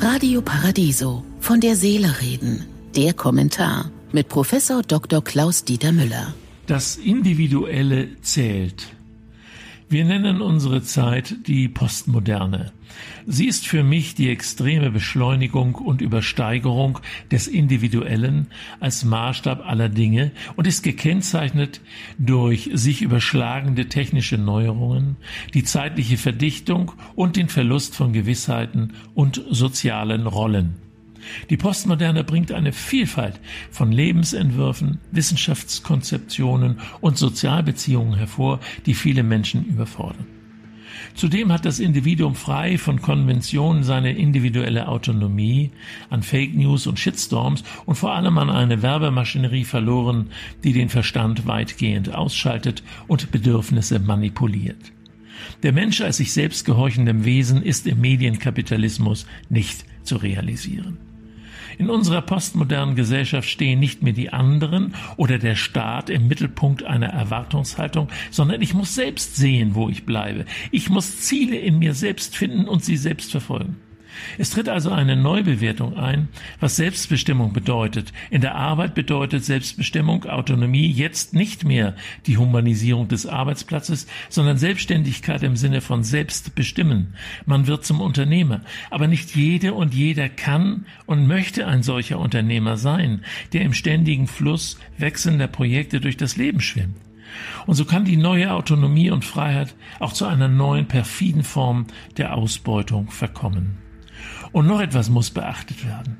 Radio Paradiso von der Seele reden. Der Kommentar mit Professor Dr. Klaus Dieter Müller. Das Individuelle zählt. Wir nennen unsere Zeit die Postmoderne. Sie ist für mich die extreme Beschleunigung und Übersteigerung des Individuellen als Maßstab aller Dinge und ist gekennzeichnet durch sich überschlagende technische Neuerungen, die zeitliche Verdichtung und den Verlust von Gewissheiten und sozialen Rollen. Die Postmoderne bringt eine Vielfalt von Lebensentwürfen, Wissenschaftskonzeptionen und Sozialbeziehungen hervor, die viele Menschen überfordern. Zudem hat das Individuum frei von Konventionen seine individuelle Autonomie an Fake News und Shitstorms und vor allem an eine Werbemaschinerie verloren, die den Verstand weitgehend ausschaltet und Bedürfnisse manipuliert. Der Mensch als sich selbst gehorchendem Wesen ist im Medienkapitalismus nicht zu realisieren. In unserer postmodernen Gesellschaft stehen nicht mehr die anderen oder der Staat im Mittelpunkt einer Erwartungshaltung, sondern ich muss selbst sehen, wo ich bleibe. Ich muss Ziele in mir selbst finden und sie selbst verfolgen. Es tritt also eine Neubewertung ein, was Selbstbestimmung bedeutet. In der Arbeit bedeutet Selbstbestimmung, Autonomie jetzt nicht mehr die Humanisierung des Arbeitsplatzes, sondern Selbstständigkeit im Sinne von Selbstbestimmen. Man wird zum Unternehmer. Aber nicht jede und jeder kann und möchte ein solcher Unternehmer sein, der im ständigen Fluss wechselnder Projekte durch das Leben schwimmt. Und so kann die neue Autonomie und Freiheit auch zu einer neuen perfiden Form der Ausbeutung verkommen. Und noch etwas muss beachtet werden.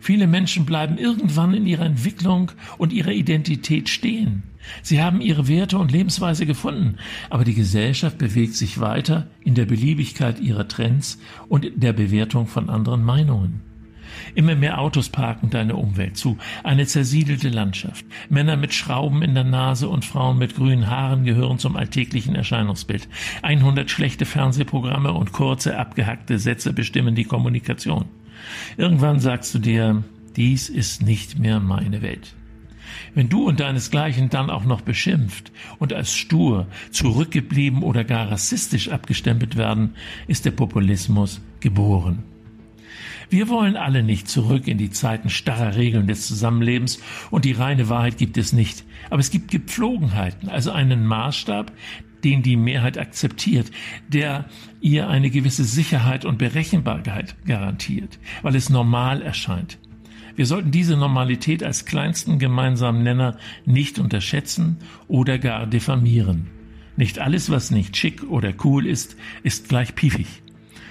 Viele Menschen bleiben irgendwann in ihrer Entwicklung und ihrer Identität stehen. Sie haben ihre Werte und Lebensweise gefunden, aber die Gesellschaft bewegt sich weiter in der Beliebigkeit ihrer Trends und der Bewertung von anderen Meinungen. Immer mehr Autos parken deine Umwelt zu. Eine zersiedelte Landschaft. Männer mit Schrauben in der Nase und Frauen mit grünen Haaren gehören zum alltäglichen Erscheinungsbild. 100 schlechte Fernsehprogramme und kurze, abgehackte Sätze bestimmen die Kommunikation. Irgendwann sagst du dir, dies ist nicht mehr meine Welt. Wenn du und deinesgleichen dann auch noch beschimpft und als stur, zurückgeblieben oder gar rassistisch abgestempelt werden, ist der Populismus geboren. Wir wollen alle nicht zurück in die Zeiten starrer Regeln des Zusammenlebens und die reine Wahrheit gibt es nicht. Aber es gibt Gepflogenheiten, also einen Maßstab, den die Mehrheit akzeptiert, der ihr eine gewisse Sicherheit und Berechenbarkeit garantiert, weil es normal erscheint. Wir sollten diese Normalität als kleinsten gemeinsamen Nenner nicht unterschätzen oder gar diffamieren. Nicht alles, was nicht schick oder cool ist, ist gleich piefig.